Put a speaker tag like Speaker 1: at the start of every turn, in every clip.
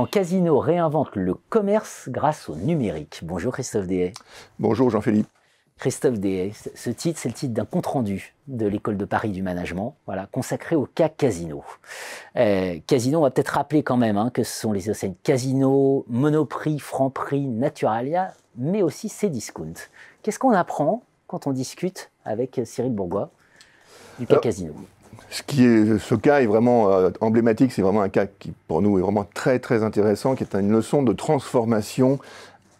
Speaker 1: Casino réinvente le commerce grâce au numérique. Bonjour Christophe Dehay.
Speaker 2: Bonjour Jean-Philippe.
Speaker 1: Christophe Dehay, ce titre, c'est le titre d'un compte-rendu de l'école de Paris du management, voilà, consacré au cas Casino. Euh, Casino, on va peut-être rappeler quand même hein, que ce sont les enseignes Casino, Monoprix, Franprix, Naturalia, mais aussi Cdiscount. Qu'est-ce qu'on apprend quand on discute avec Cyril Bourgois du cas Casino?
Speaker 2: Ce, qui est, cas est vraiment euh, emblématique, c'est vraiment un cas qui pour nous est vraiment très très intéressant, qui est une leçon de transformation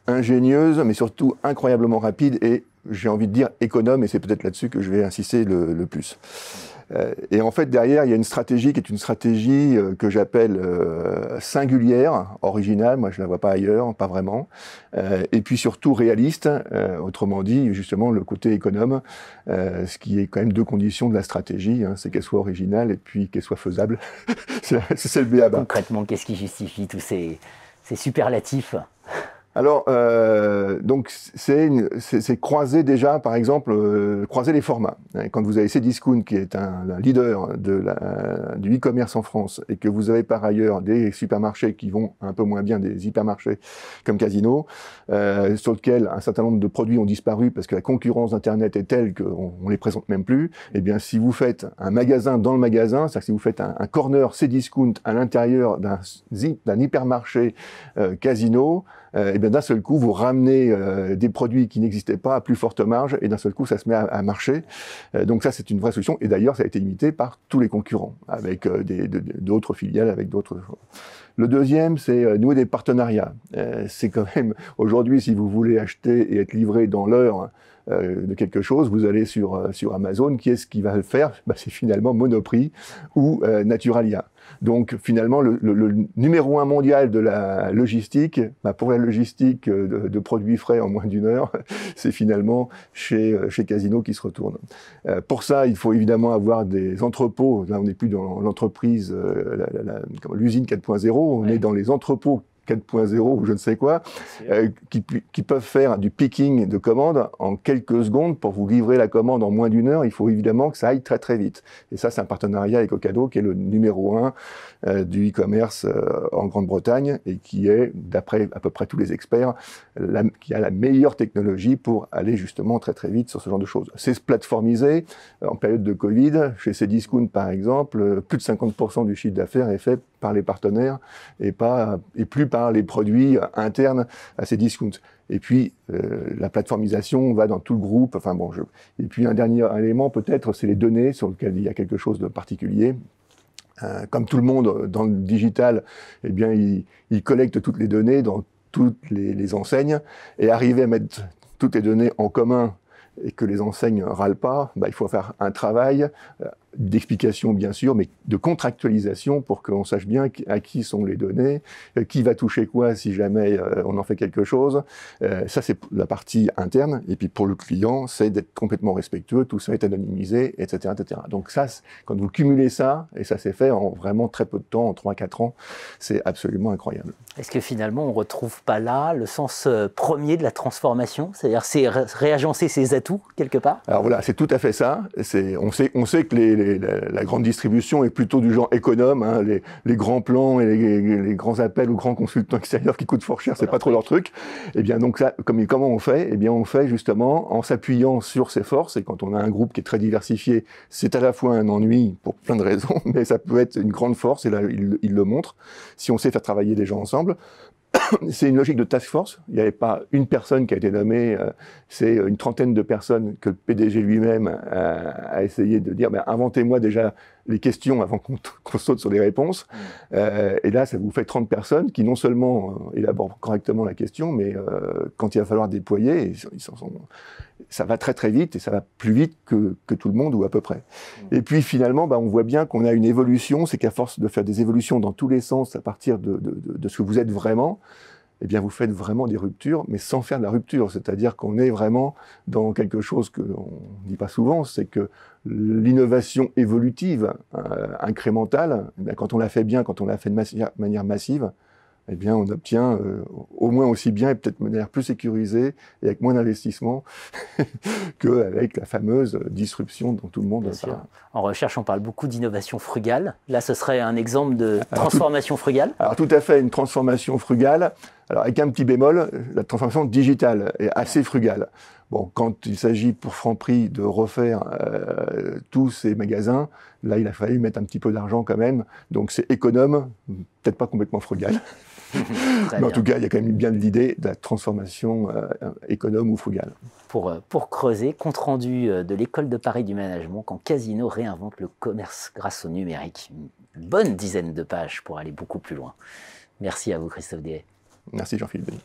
Speaker 2: ingénieuse, mais surtout incroyablement rapide et j'ai envie de dire économe, et c'est peut-être là-dessus que je vais insister le, plus. Euh, et en fait, derrière, il y a une stratégie qui est une stratégie euh, que j'appelle euh, singulière, originale, moi je ne la vois pas ailleurs, pas vraiment, et puis surtout réaliste, autrement dit, justement, le côté économe, ce qui est quand même deux conditions de la stratégie, hein, c'est qu'elle soit originale et puis qu'elle soit faisable. c'est le BABA.
Speaker 1: Concrètement, qu'est-ce qui justifie tous ces superlatifs?
Speaker 2: Alors, euh, donc c'est croiser déjà, par exemple, euh, croiser les formats. Quand vous avez Cdiscount, qui est un, leader de la, du e-commerce en France, et que vous avez par ailleurs des supermarchés qui vont un peu moins bien, des hypermarchés comme Casino, euh, sur lequel un certain nombre de produits ont disparu parce que la concurrence d'Internet est telle qu'on ne les présente même plus, eh bien, si vous faites un magasin dans le magasin, c'est-à-dire si vous faites un, un corner Cdiscount à l'intérieur d'un hypermarché euh, Casino, et bien d'un seul coup, vous ramenez euh, des produits qui n'existaient pas à plus forte marge, et d'un seul coup, ça se met à, marcher. Euh, donc ça, c'est une vraie solution. Et d'ailleurs, ça a été imité par tous les concurrents, avec d'autres filiales, avec d'autres. Le deuxième, c'est nouer des partenariats. c'est quand même aujourd'hui, si vous voulez acheter et être livré dans l'heure de quelque chose, vous allez sur, sur Amazon, qui est-ce qui va le faire? Bah, C'est finalement Monoprix ou Naturalia. Donc finalement, le, numéro un mondial de la logistique, bah, pour la logistique euh, de, produits frais en moins d'une heure, c'est finalement chez, euh, chez Casino qui se retourne. Euh, pour ça, il faut évidemment avoir des entrepôts. Là, on n'est plus dans l'entreprise, l'usine 4.0, on est dans les entrepôts 4.0 ou je ne sais quoi, euh, qui, qui, peuvent faire du picking de commandes en quelques secondes pour vous livrer la commande en moins d'une heure. Il faut évidemment que ça aille très très vite. Et ça, c'est un partenariat avec Ocado qui est le numéro un euh, du e-commerce euh, en Grande-Bretagne et qui est, d'après à peu près tous les experts, qui a la meilleure technologie pour aller justement très très vite sur ce genre de choses. C'est plateformisé en période de Covid. Chez Cdiscount, par exemple, plus de 50% du chiffre d'affaires est fait par les partenaires et pas et plus par les produits internes à ces discounts. Et puis, euh, la plateformisation va dans tout le groupe. Enfin bon, je... Et puis, un dernier élément, peut-être, c'est les données sur lesquelles il y a quelque chose de particulier. Euh, comme tout le monde dans le digital, eh bien, il, il collecte toutes les données dans toutes les, enseignes et arriver à mettre toutes les données en commun et que les enseignes râlent pas, bah, il faut faire un travail euh, d'explication bien sûr, mais de contractualisation pour qu'on sache bien à qui sont les données, euh, qui va toucher quoi si jamais euh, on en fait quelque chose. ça c'est la partie interne, et puis pour le client, c'est d'être complètement respectueux, tout ça est anonymisé, etc. etc. Donc ça, quand vous cumulez ça, et ça s'est fait en vraiment très peu de temps, en 3-4 ans, c'est absolument incroyable.
Speaker 1: Est-ce que finalement on retrouve pas là le sens premier de la transformation? C'est-à-dire c'est réagencer ses atouts quelque part?
Speaker 2: Alors voilà, c'est tout à fait ça. On sait, on sait que les, la grande distribution est plutôt du genre économe. Hein. Les, les, grands plans et les, grands appels aux grands consultants extérieurs qui coûtent fort cher, c'est pas trop leur truc. Et eh bien donc ça, comme, comment on fait? Eh bien on fait justement en s'appuyant sur ses forces. Et quand on a un groupe qui est très diversifié, c'est à la fois un ennui pour plein de raisons, mais ça peut être une grande force. Et là, il, il le montre. Si on sait faire travailler des gens ensemble, c'est une logique de task force. Il n'y avait pas une personne qui a été nommée, euh, c'est une trentaine de personnes que le PDG lui-même a, essayé de dire, ben, inventez-moi déjà les questions avant qu'on saute sur les réponses. Mm. Euh, et là, ça vous fait 30 personnes qui non seulement euh, élaborent correctement la question, mais euh, quand il va falloir déployer, ils, ils sont, ça va très très vite et ça va plus vite que, que tout le monde ou à peu près. Mm. Et puis finalement, bah, on voit bien qu'on a une évolution, c'est qu'à force de faire des évolutions dans tous les sens à partir de, de, de, de ce que vous êtes vraiment, eh bien, vous faites vraiment des ruptures, mais sans faire de la rupture. C'est-à-dire qu'on est vraiment dans quelque chose que l'on ne dit pas souvent, c'est que l'innovation évolutive, euh, incrémentale, eh quand on la fait bien, quand on la fait de manière massive, eh bien, on obtient euh, au moins aussi bien et peut-être de manière plus sécurisée et avec moins d'investissement qu'avec la fameuse disruption dont tout le monde
Speaker 1: parle. En recherche, on parle beaucoup d'innovation frugale. Là, ce serait un exemple de transformation frugale
Speaker 2: Alors, tout à fait, une transformation frugale. Alors, avec un petit bémol, la transformation digitale est assez frugale. Bon, quand il s'agit pour Franprix de refaire euh, tous ces magasins, là, il a fallu mettre un petit peu d'argent quand même. Donc, c'est économe, peut-être pas complètement frugal. Mais en tout cas, il y a quand même bien de l'idée de la transformation euh, économe ou frugale.
Speaker 1: Pour, euh, pour creuser, compte rendu de l'école de Paris du management, quand Casino réinvente le commerce grâce au numérique. Une bonne dizaine de pages pour aller beaucoup plus loin. Merci à vous, Christophe Dehay.
Speaker 2: Merci, Jean-Philippe Denis.